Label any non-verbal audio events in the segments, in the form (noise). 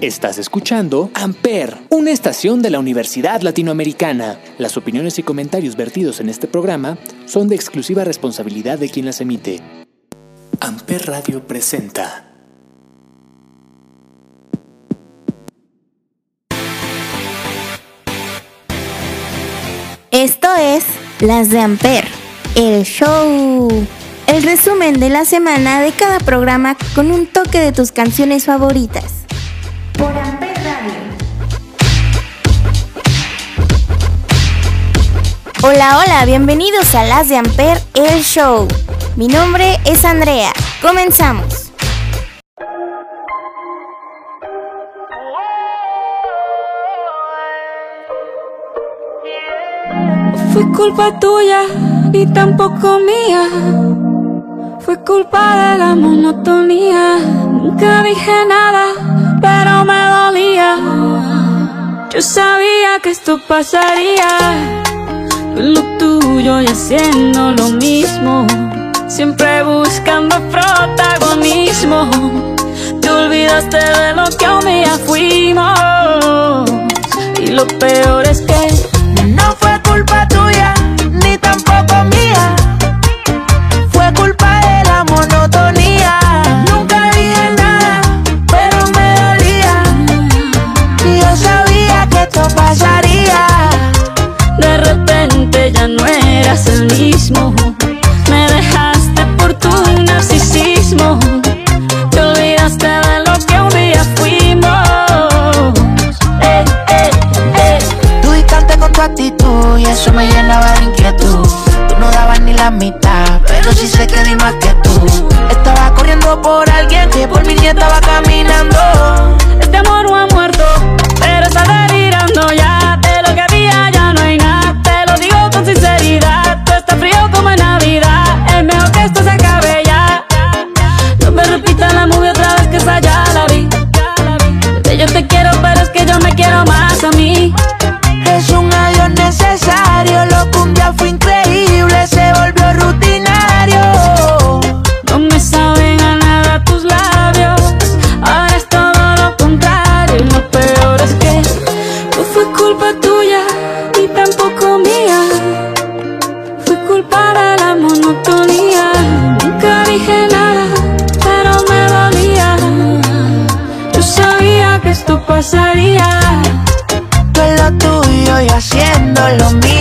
Estás escuchando Amper, una estación de la Universidad Latinoamericana. Las opiniones y comentarios vertidos en este programa son de exclusiva responsabilidad de quien las emite. Amper Radio presenta. Esto es Las de Amper, el show. El resumen de la semana de cada programa con un toque de tus canciones favoritas. Hola, hola, bienvenidos a Las de Amper, el show. Mi nombre es Andrea. Comenzamos. Fue culpa tuya y tampoco mía. Fue culpa de la monotonía. Nunca dije nada, pero me dolía. Yo sabía que esto pasaría. Lo tuyo y haciendo lo mismo. Siempre buscando protagonismo. Te olvidaste de lo que un día fuimos. Y lo peor es que no fue culpa tuya, ni tampoco mía. El mismo. Me dejaste por tu narcisismo. Te olvidaste de lo que un día fuimos. Eh, eh, eh. Tú distante con tu actitud y eso me llenaba de inquietud. Tú no dabas ni la mitad, pero sí sé que di más que tú. Estaba corriendo por alguien que por mí ni estaba caminando. Este amor no ha muerto, pero está delirando ya. De lo que había ya no hay nada. Te lo digo con sinceridad. Pasaría. Tú lo tuyo y haciendo lo mismo.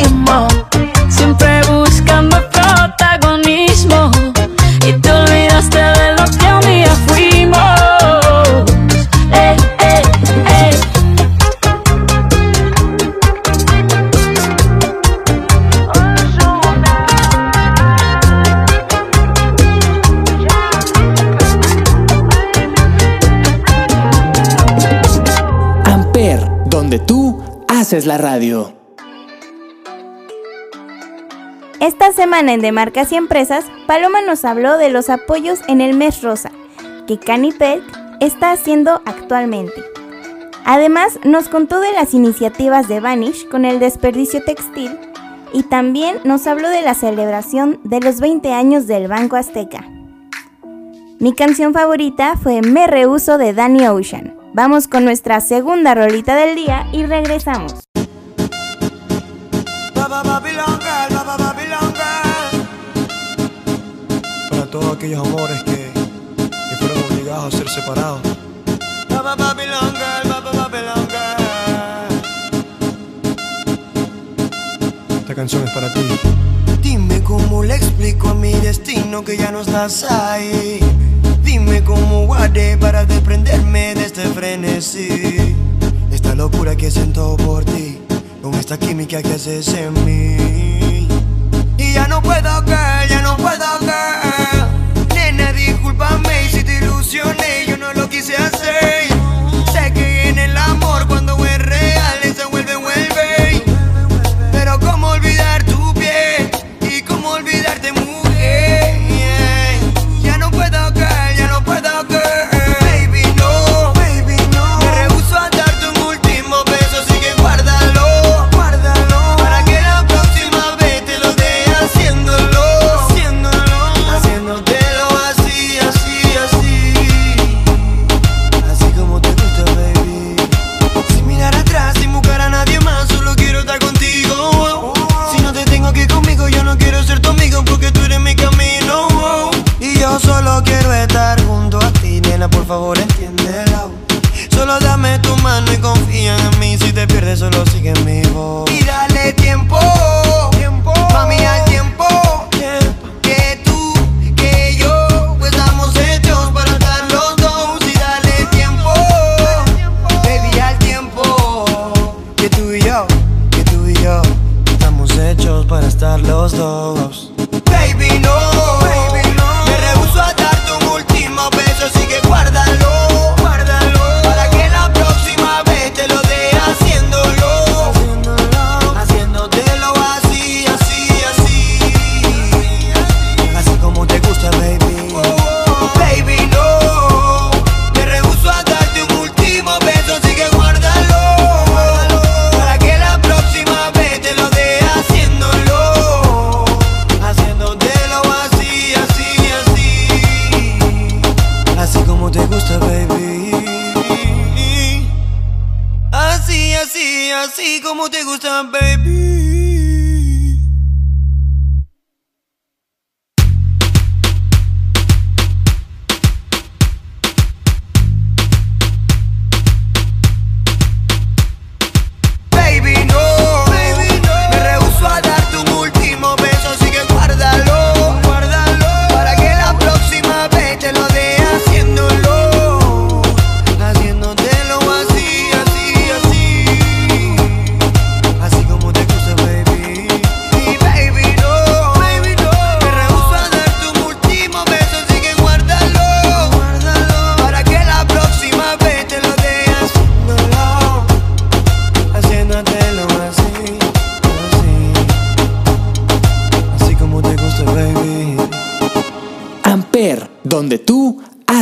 Haces la radio. Esta semana en De Marcas y Empresas, Paloma nos habló de los apoyos en el mes rosa que Canipec está haciendo actualmente. Además, nos contó de las iniciativas de Vanish con el desperdicio textil y también nos habló de la celebración de los 20 años del Banco Azteca. Mi canción favorita fue Me Rehuso de Danny Ocean. Vamos con nuestra segunda rolita del día y regresamos. Para todos aquellos amores que, que fueron obligados a ser separados. Esta canción es para ti. Dime cómo le explico a mi destino que ya no estás ahí. Dime cómo guardé para desprenderme de este frenesí. Esta locura que siento por ti, con esta química que haces en mí. Y ya no puedo caer, ya no puedo caer. Nena, discúlpame si te ilusioné, yo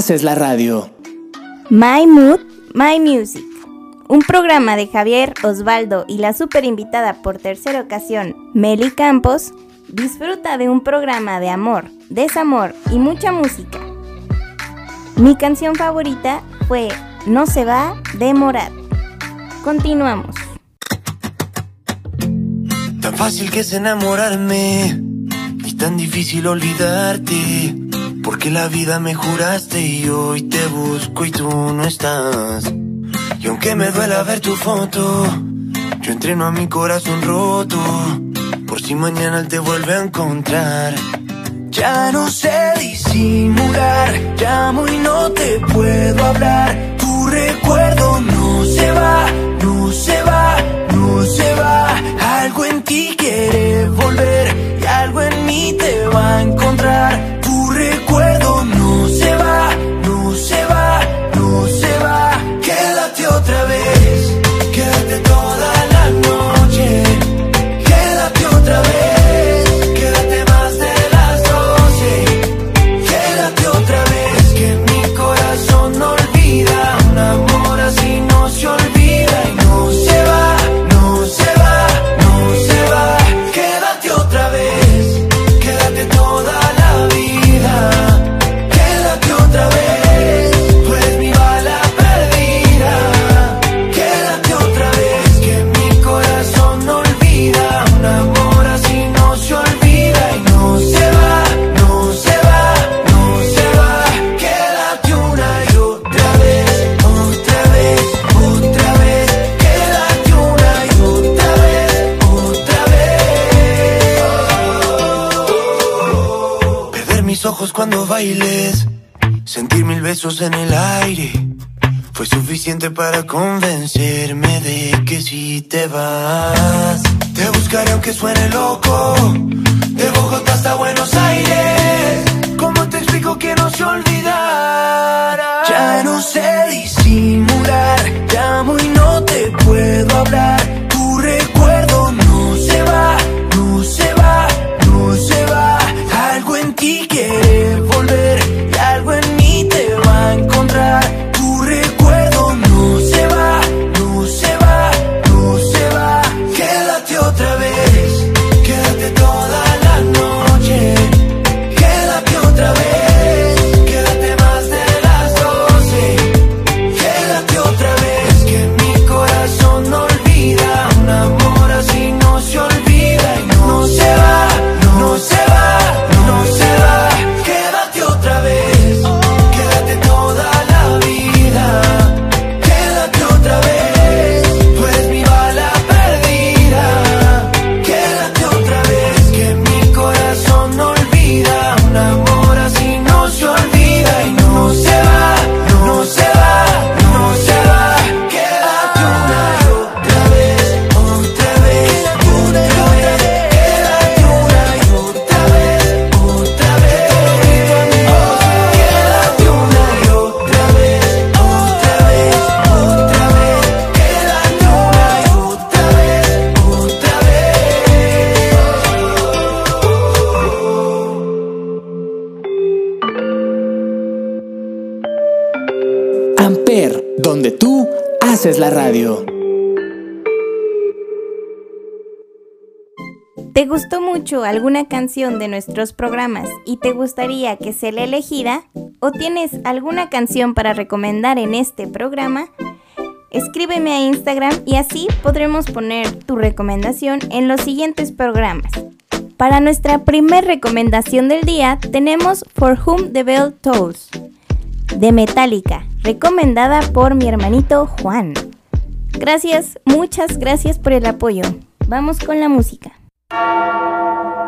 Es la radio. My Mood, My Music. Un programa de Javier, Osvaldo y la super invitada por tercera ocasión, Meli Campos, disfruta de un programa de amor, desamor y mucha música. Mi canción favorita fue No se va de Morat. Continuamos. Tan fácil que es enamorarme y tan difícil olvidarte. Porque la vida me juraste y hoy te busco y tú no estás. Y aunque me duela ver tu foto, yo entreno a mi corazón roto. Por si mañana te vuelve a encontrar. Ya no sé disimular, llamo y no te puedo hablar. Tu recuerdo no se va, no se va, no se va. Algo en ti quiere volver y algo en mí te va a encontrar. cuando bailes, sentir mil besos en el aire. Fue suficiente para convencerme de que si te vas, te buscaré aunque suene loco. De Bogotá hasta Buenos Aires, ¿cómo te explico que no se olvidara? Ya no sé disimular, llamo y no te puedo hablar. ¿Te gustó mucho alguna canción de nuestros programas y te gustaría que sea la elegida? ¿O tienes alguna canción para recomendar en este programa? Escríbeme a Instagram y así podremos poner tu recomendación en los siguientes programas. Para nuestra primer recomendación del día tenemos For Whom the Bell Tolls de Metallica, recomendada por mi hermanito Juan. Gracias, muchas gracias por el apoyo. Vamos con la música. Thank you.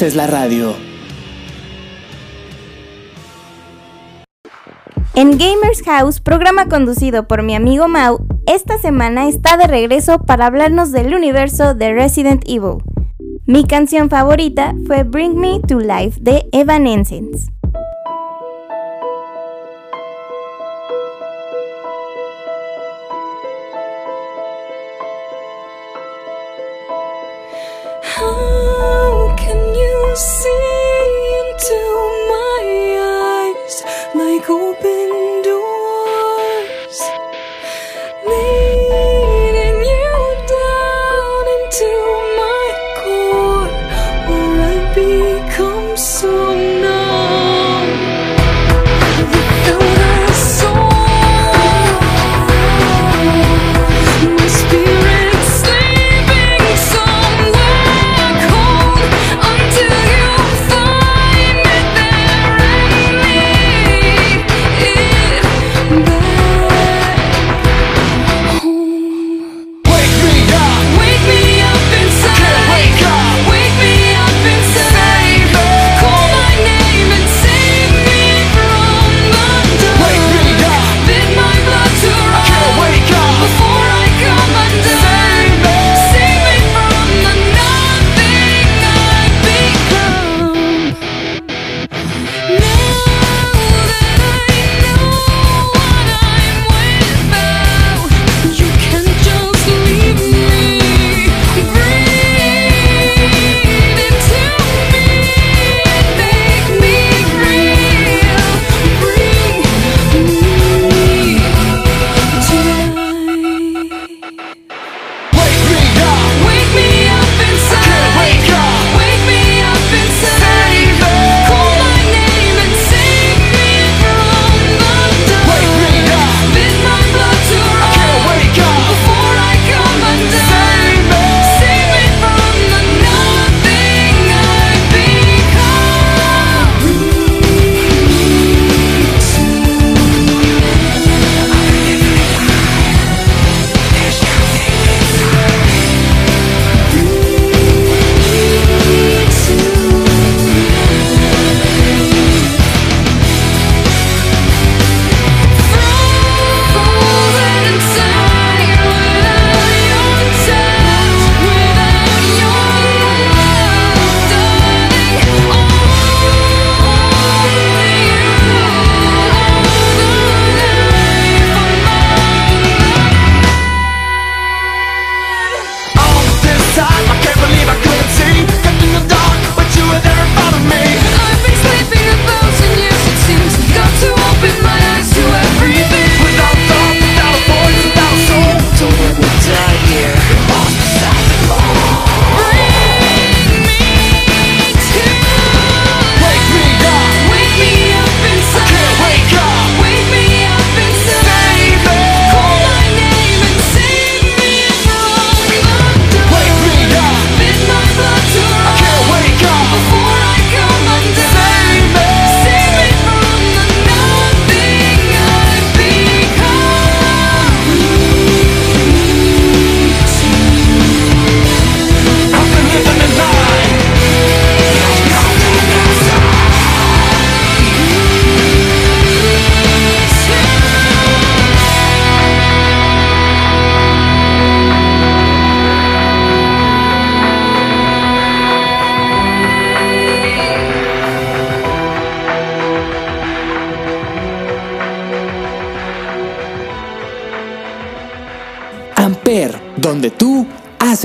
Es la radio. En Gamers House, programa conducido por mi amigo Mau, esta semana está de regreso para hablarnos del universo de Resident Evil. Mi canción favorita fue Bring Me to Life de Evanescence.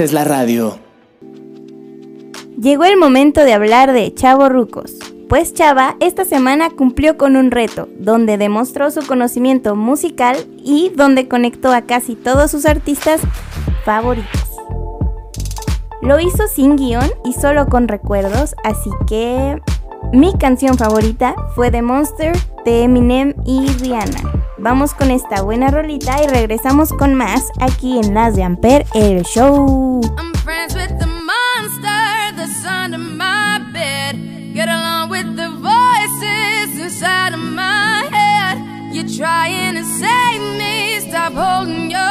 la radio. Llegó el momento de hablar de Chavo Rucos. Pues Chava esta semana cumplió con un reto, donde demostró su conocimiento musical y donde conectó a casi todos sus artistas favoritos. Lo hizo sin guion y solo con recuerdos, así que mi canción favorita fue The Monster de Eminem y Rihanna. Vamos con esta buena rolita y regresamos con más aquí en Las de Amper, el show. I'm friends with the monster that's under my bed. Get along with the voices inside of my head. You're trying to save me, stop holding your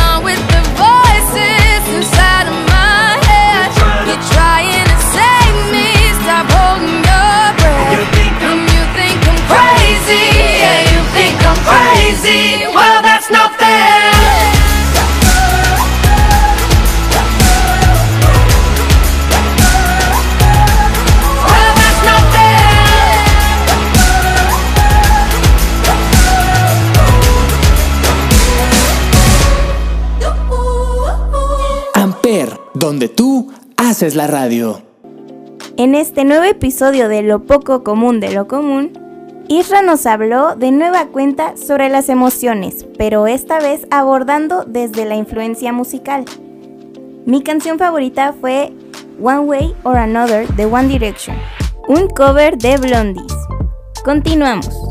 Well, that's not fair. Amper, donde tú haces la radio. En este nuevo episodio de Lo poco común de lo común, Isra nos habló de nueva cuenta sobre las emociones, pero esta vez abordando desde la influencia musical. Mi canción favorita fue One Way or Another de One Direction, un cover de Blondies. Continuamos.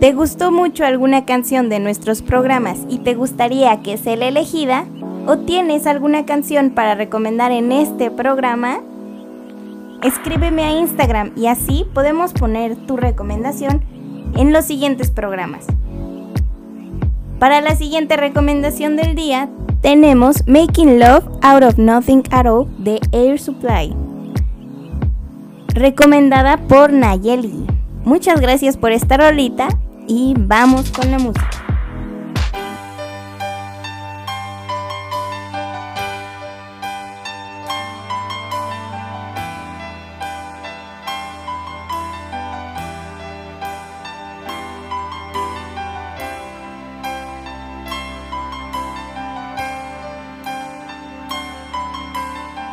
¿Te gustó mucho alguna canción de nuestros programas y te gustaría que sea la elegida? ¿O tienes alguna canción para recomendar en este programa? Escríbeme a Instagram y así podemos poner tu recomendación en los siguientes programas. Para la siguiente recomendación del día tenemos Making Love Out of Nothing at All de Air Supply. Recomendada por Nayeli. Muchas gracias por esta rolita y vamos con la música.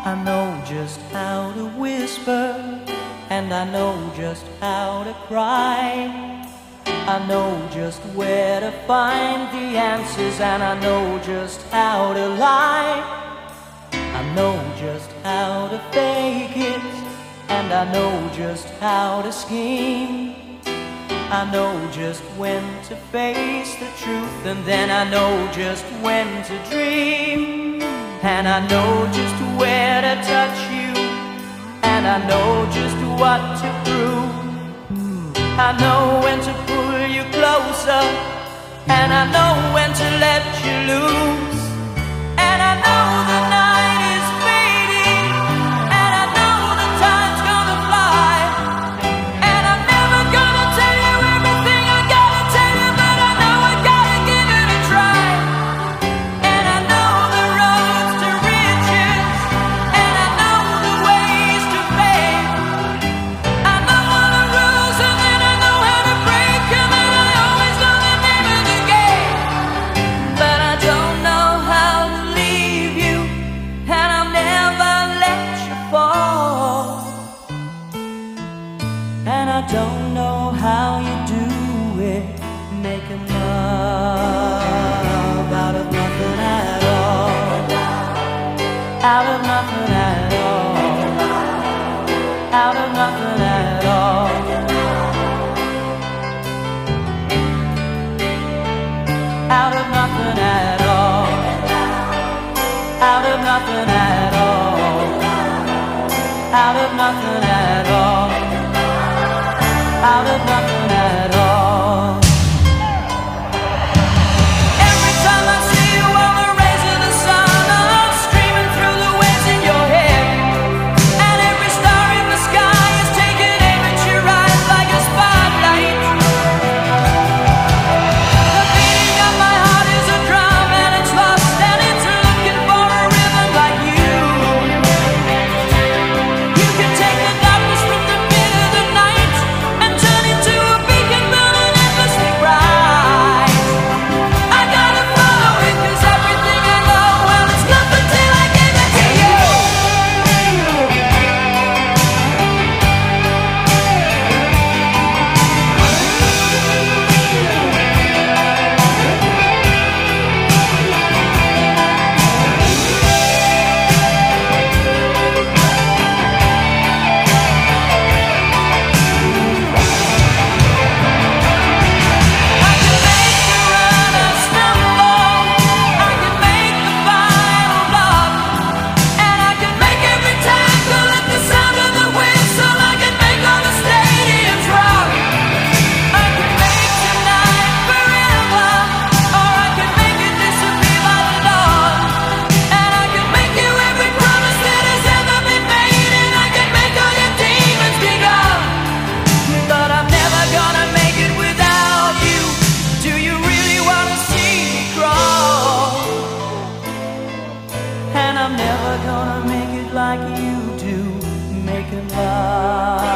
I know just how to whisper, and I know just how to cry. I know just where to find the answers, and I know just how to lie. I know just how to fake it, and I know just how to scheme. I know just when to face the truth, and then I know just when to dream. And I know just where to touch you, and I know just what to prove. I know when to pull you closer, and I know when to let you loose. And I know the gonna make it like you do, making love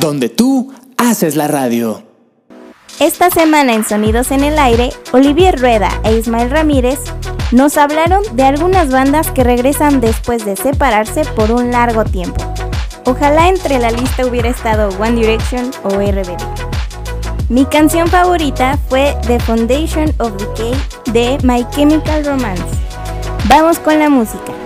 donde tú haces la radio. Esta semana en Sonidos en el Aire, Olivier Rueda e Ismael Ramírez nos hablaron de algunas bandas que regresan después de separarse por un largo tiempo. Ojalá entre la lista hubiera estado One Direction o RBD. Mi canción favorita fue The Foundation of Decay de My Chemical Romance. Vamos con la música.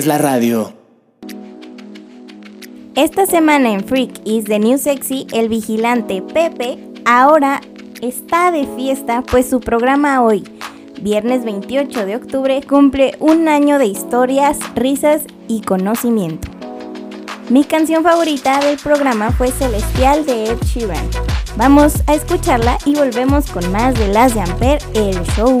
Haces la radio. Esta semana en Freak is the New Sexy, el vigilante Pepe ahora está de fiesta, pues su programa hoy, viernes 28 de octubre, cumple un año de historias, risas y conocimiento. Mi canción favorita del programa fue Celestial de Ed Sheeran. Vamos a escucharla y volvemos con más de Las de Amper, el show.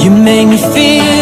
You make me feel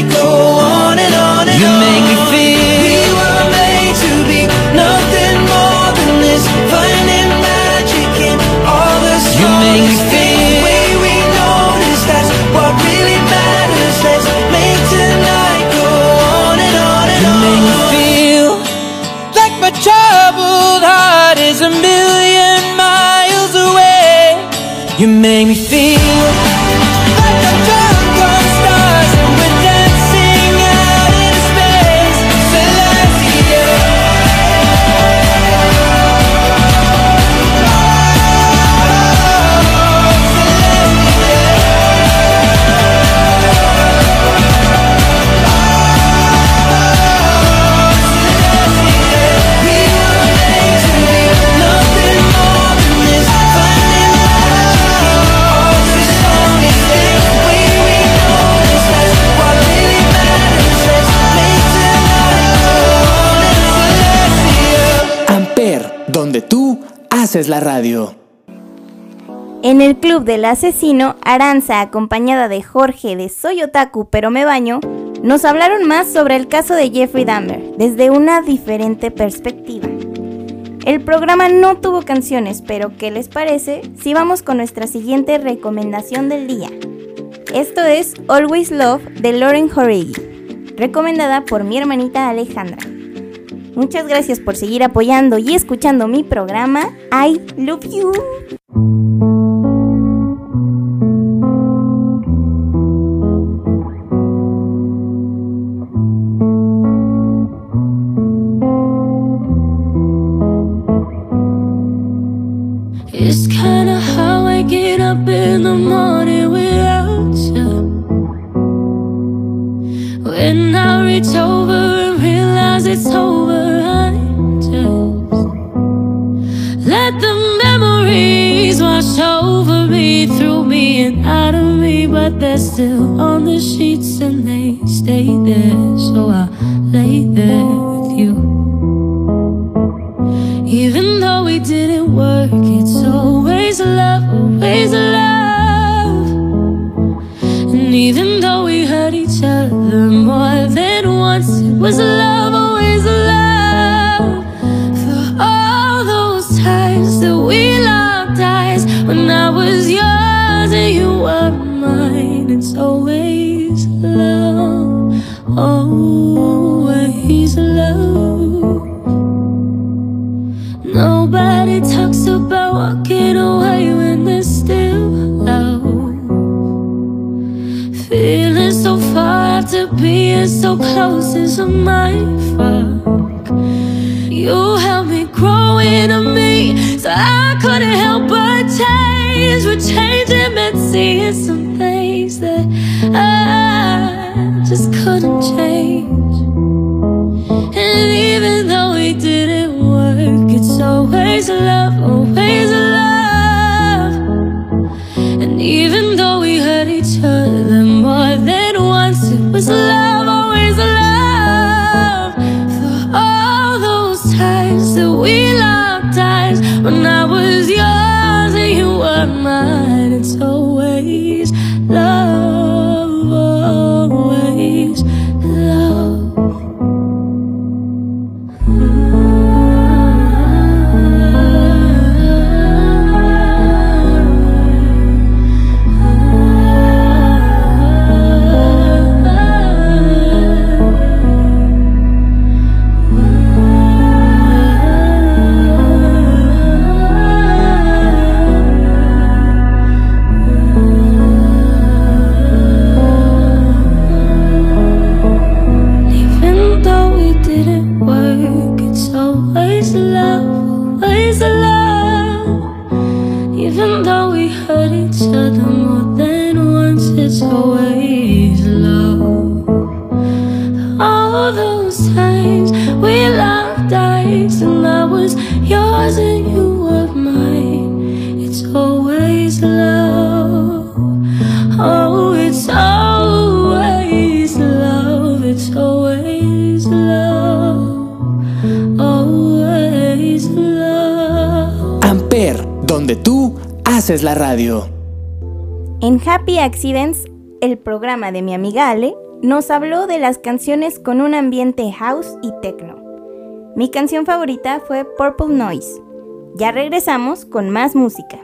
tonight go on and on and you on You make me feel We were made to be nothing more than this Finding magic in all the smallest you make me feel The way we notice, that's what really matters Let's make tonight go on and on and you on You make me feel like my troubled heart is a million miles away. You make me feel haces la radio. En el club del asesino, Aranza, acompañada de Jorge de Soy Otaku pero me baño, nos hablaron más sobre el caso de Jeffrey Dahmer desde una diferente perspectiva. El programa no tuvo canciones, pero ¿qué les parece si vamos con nuestra siguiente recomendación del día? Esto es Always Love de Lauren Horegi, recomendada por mi hermanita Alejandra. Muchas gracias por seguir apoyando y escuchando mi programa. I love you. Accidents, el programa de mi amiga Ale, nos habló de las canciones con un ambiente house y techno. Mi canción favorita fue Purple Noise. Ya regresamos con más música.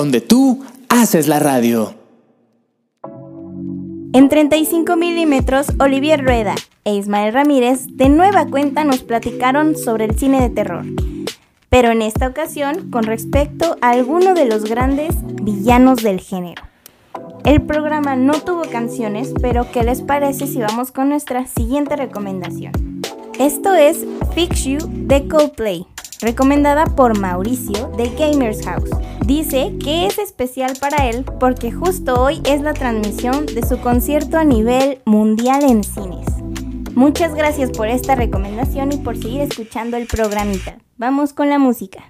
Donde tú haces la radio. En 35 milímetros, Olivier Rueda e Ismael Ramírez de nueva cuenta nos platicaron sobre el cine de terror, pero en esta ocasión con respecto a alguno de los grandes villanos del género. El programa no tuvo canciones, pero ¿qué les parece si vamos con nuestra siguiente recomendación? Esto es Fix You de Coldplay, recomendada por Mauricio de Gamers House. Dice que es especial para él porque justo hoy es la transmisión de su concierto a nivel mundial en cines. Muchas gracias por esta recomendación y por seguir escuchando el programita. Vamos con la música.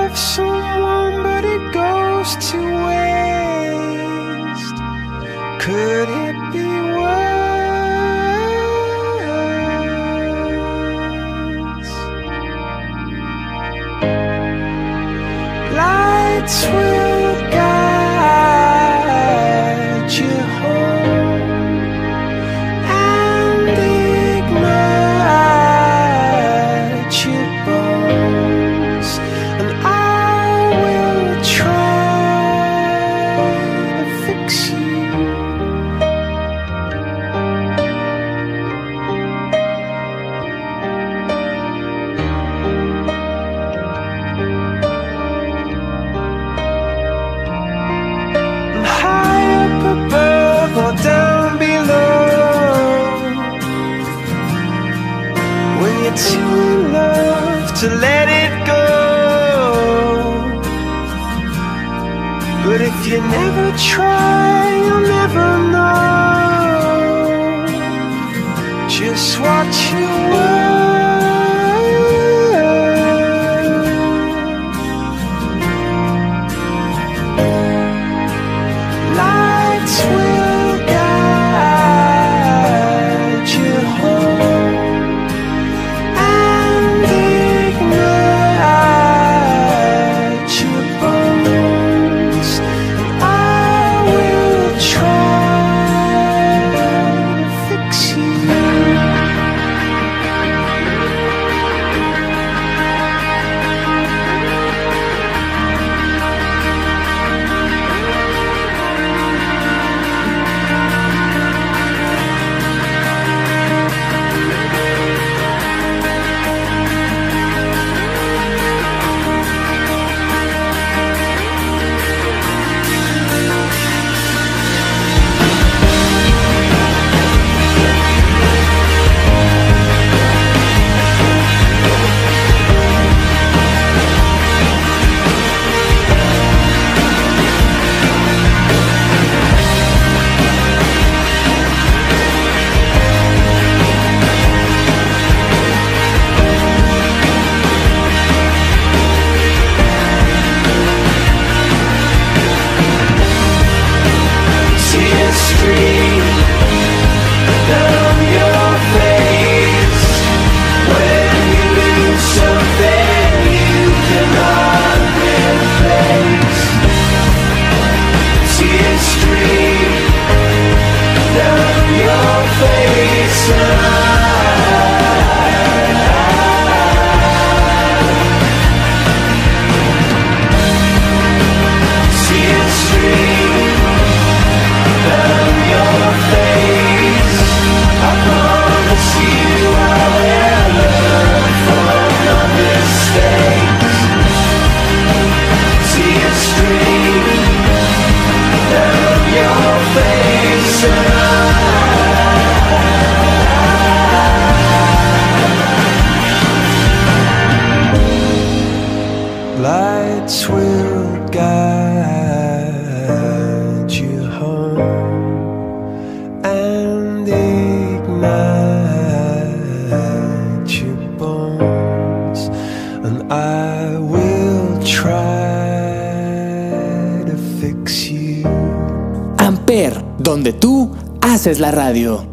la radio.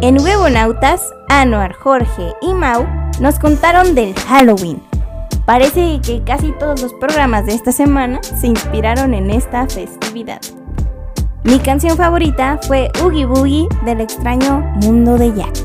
En Huevonautas, Anuar, Jorge y Mau nos contaron del Halloween. Parece que casi todos los programas de esta semana se inspiraron en esta festividad. Mi canción favorita fue Oogie Boogie del extraño mundo de Jack.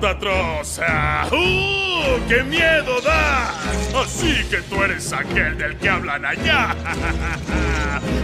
Santa Troza. ¡Uh! ¡Qué miedo da! Así que tú eres aquel del que hablan allá. (laughs)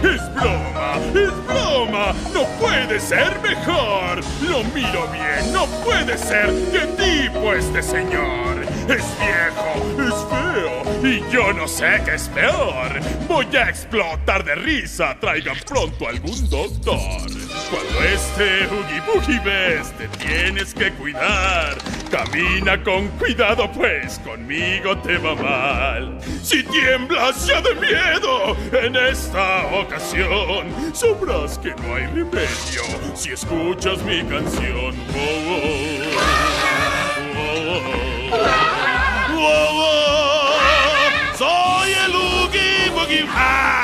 Es broma, es broma. No puede ser mejor. Lo miro bien. No puede ser. ¿Qué tipo este señor? Es viejo, es feo y yo no sé qué es peor. Voy a explotar de risa. Traigan pronto algún doctor. Cuando este Oogie Boogie ves, te tienes que cuidar. Camina con cuidado, pues conmigo te va mal. Si tiemblas ya de miedo en esta ocasión, sabrás que no hay remedio si escuchas mi canción. Oh, oh. Soy el Oogie Boogie.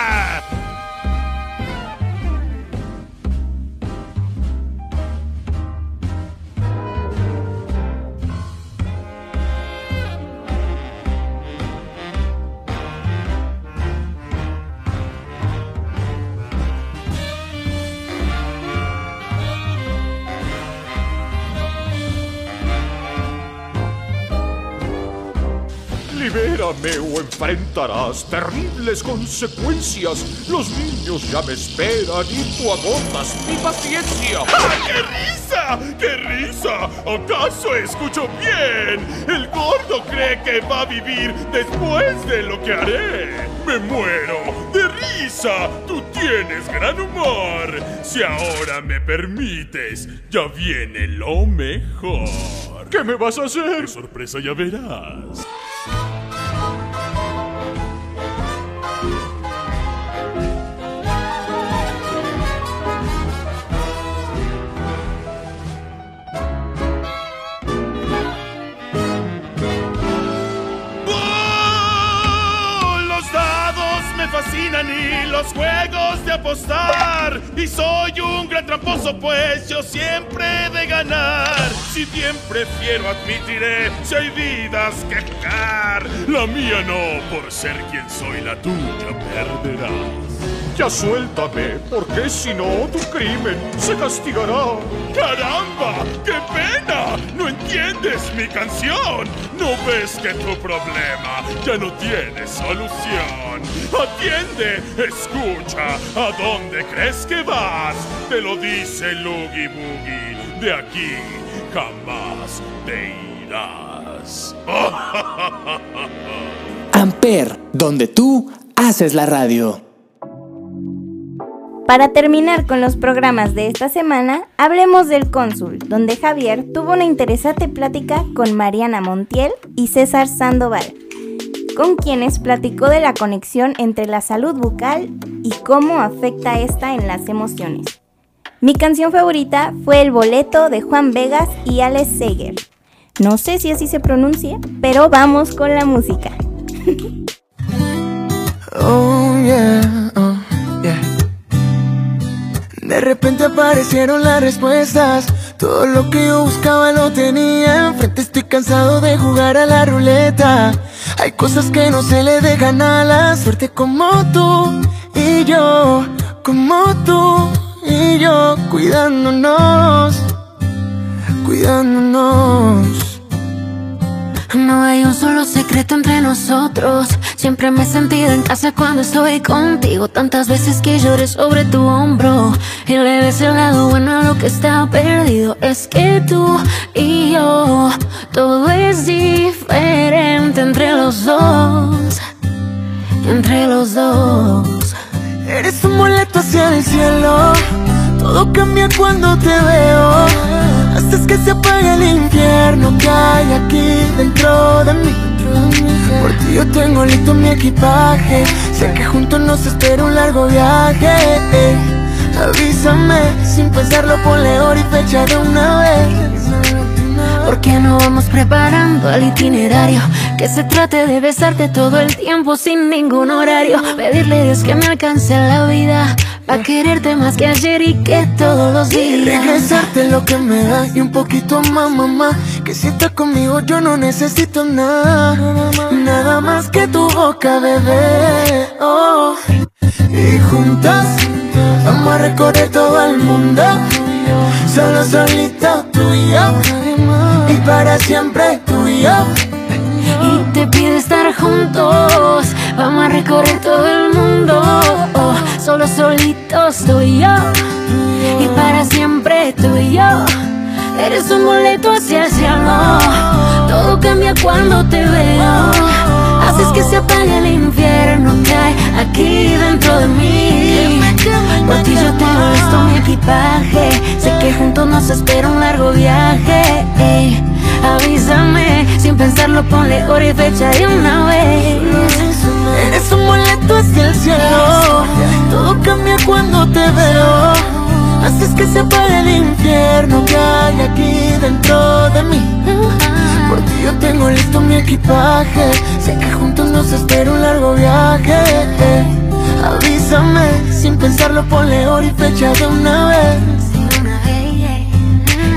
Libérame o enfrentarás terribles consecuencias. Los niños ya me esperan y tú agotas mi paciencia. ¡Ah, ¡Qué risa! ¡Qué risa! ¿Acaso escucho bien? El gordo cree que va a vivir después de lo que haré. ¡Me muero de risa! ¡Tú tienes gran humor! Si ahora me permites, ya viene lo mejor. ¿Qué me vas a hacer? sorpresa ya verás. Los juegos de apostar. Y soy un gran tramposo, pues yo siempre he de ganar. Si bien prefiero admitiré, si hay vidas que jugar, la mía no, por ser quien soy, la tuya perderás. Ya suéltame, porque si no, tu crimen se castigará. ¡Caramba! ¡Qué pena! ¿No entiendes mi canción? ¿No ves que tu problema ya no tiene solución? Atiende, escucha, ¿a dónde crees que vas? Te lo dice Oogie Boogie, de aquí jamás te irás. (laughs) Amper, donde tú haces la radio. Para terminar con los programas de esta semana, hablemos del cónsul, donde Javier tuvo una interesante plática con Mariana Montiel y César Sandoval, con quienes platicó de la conexión entre la salud bucal y cómo afecta esta en las emociones. Mi canción favorita fue El boleto de Juan Vegas y Alex Seger. No sé si así se pronuncia, pero vamos con la música. Oh yeah, oh yeah. De repente aparecieron las respuestas. Todo lo que yo buscaba lo tenía enfrente. Estoy cansado de jugar a la ruleta. Hay cosas que no se le dejan a la suerte como tú y yo, como tú y yo, cuidándonos, cuidándonos. No hay un solo secreto entre nosotros. Siempre me he sentido en casa cuando estoy contigo. Tantas veces que lloré sobre tu hombro. Y le ves el lado bueno a lo que está perdido. Es que tú y yo, todo es diferente entre los dos. Entre los dos. Eres un boleto hacia el cielo. Todo cambia cuando te veo. Haces que se apague el infierno que hay aquí dentro de mí. Por yo tengo listo mi equipaje. Sé que juntos nos espera un largo viaje. Avísame, sin pensarlo ponle hora y fecha de una vez. ¿Por qué no vamos preparando el itinerario? Que se trate de besarte todo el tiempo sin ningún horario. Pedirle a Dios que me alcance la vida. Pa' quererte más que ayer y que todos los Y días. regresarte lo que me da y un poquito más, mamá. Que si estás conmigo yo no necesito nada. Nada más que tu boca, bebé. Oh. Y juntas vamos a recorrer todo el mundo. Solo solito tú y yo. Y para siempre tú y yo. Y te pido estar juntos. Vamos a recorrer todo el mundo. Solo solitos tú y yo. Y para siempre tú y yo. Eres un boleto hacia el cielo. Todo cambia cuando te veo. Haces que se apague el infierno que hay aquí dentro de mí. Por ti yo tengo listo mi equipaje. Sé que juntos nos espera un largo viaje. Avísame, sin pensarlo ponle hora y fecha de una vez. Eres un boleto hacia el cielo. Todo cambia cuando te veo. Haces que se apague el infierno que hay aquí dentro de mí. Por ti yo tengo listo mi equipaje. Sé que juntos nos espera un largo viaje. Avísame, sin pensarlo ponle hora y fecha de una vez.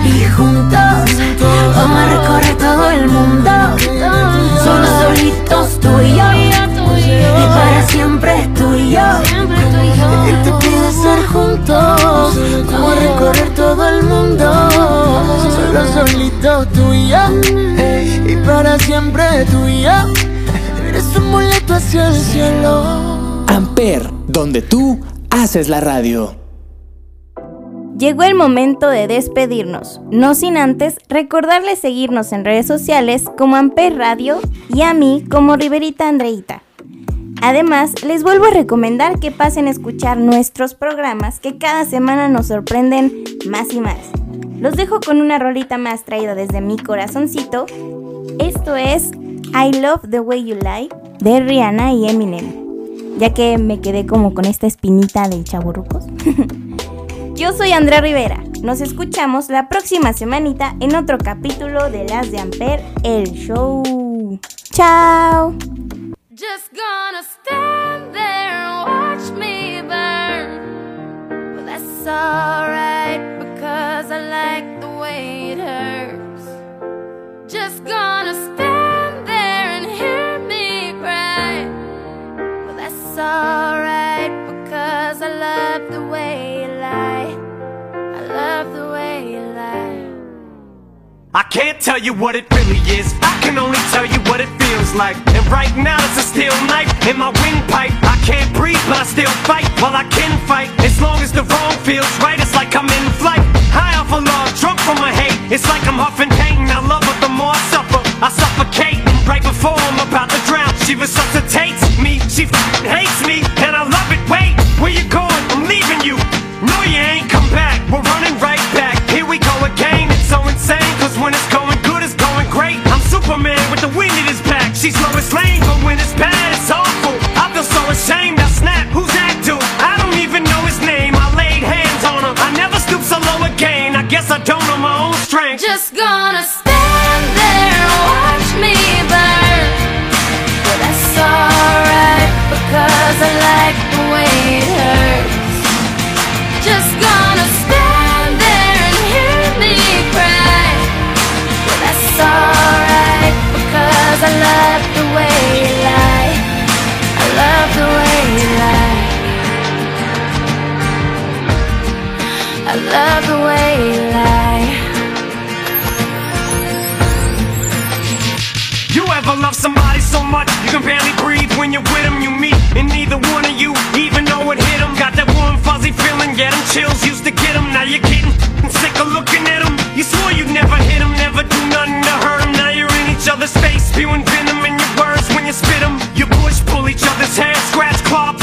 Y juntos vamos a recorrer todo el mundo. Solo solitos tú y yo. Y para siempre tú y yo. Y te pido ser juntos. A recorrer todo el mundo. Solo solito tú y yo. Y para siempre tú y yo. amuleto hacia el cielo. Amper, donde tú haces la radio. Llegó el momento de despedirnos, no sin antes recordarles seguirnos en redes sociales como Amper Radio y a mí como Riverita Andreita. Además, les vuelvo a recomendar que pasen a escuchar nuestros programas que cada semana nos sorprenden más y más. Los dejo con una rolita más traída desde mi corazoncito. Esto es I Love the Way You Lie de Rihanna y Eminem. Ya que me quedé como con esta espinita de chaburrucos. (laughs) Yo soy Andrea Rivera. Nos escuchamos la próxima semanita en otro capítulo de Las de Amper, el show. Chao. Just gonna stand there and watch me burn. Well, that's alright because I like the way it hurts. Just gonna stand there and hear me cry. Well, that's alright because I love the way you lie. I love the way you lie. I can't tell you what it really is. Can only tell you what it feels like. And right now it's a steel knife in my windpipe. I can't breathe, but I still fight. While I can fight, as long as the wrong feels right, it's like I'm in flight. High off of love, drunk from my hate. It's like I'm huffing pain. I love her the more I suffer. I suffocate right before I'm about to drown. She resuscitates me. She hates me, and I love it. Wait, where you going? I'm leaving you. No, you ain't come back. We're running Superman with the wind in his back. She's Lois Lane, but when it's bad, it's awful. I feel so ashamed. I snap. Who's that dude? I don't even know his name. I laid hands on him. I never stoop so low again. I guess I don't know my own strength. Just gonna can barely breathe when you're with them? You meet, and neither one of you even know it hit them. Got that warm, fuzzy feeling, yeah, them chills used to get them. Now you're getting (laughs) sick of looking at them. You swore you'd never hit them, never do nothing to hurt them. Now you're in each other's face, spewing venom in your words when you spit them. You push, pull each other's hair, scratch, claw,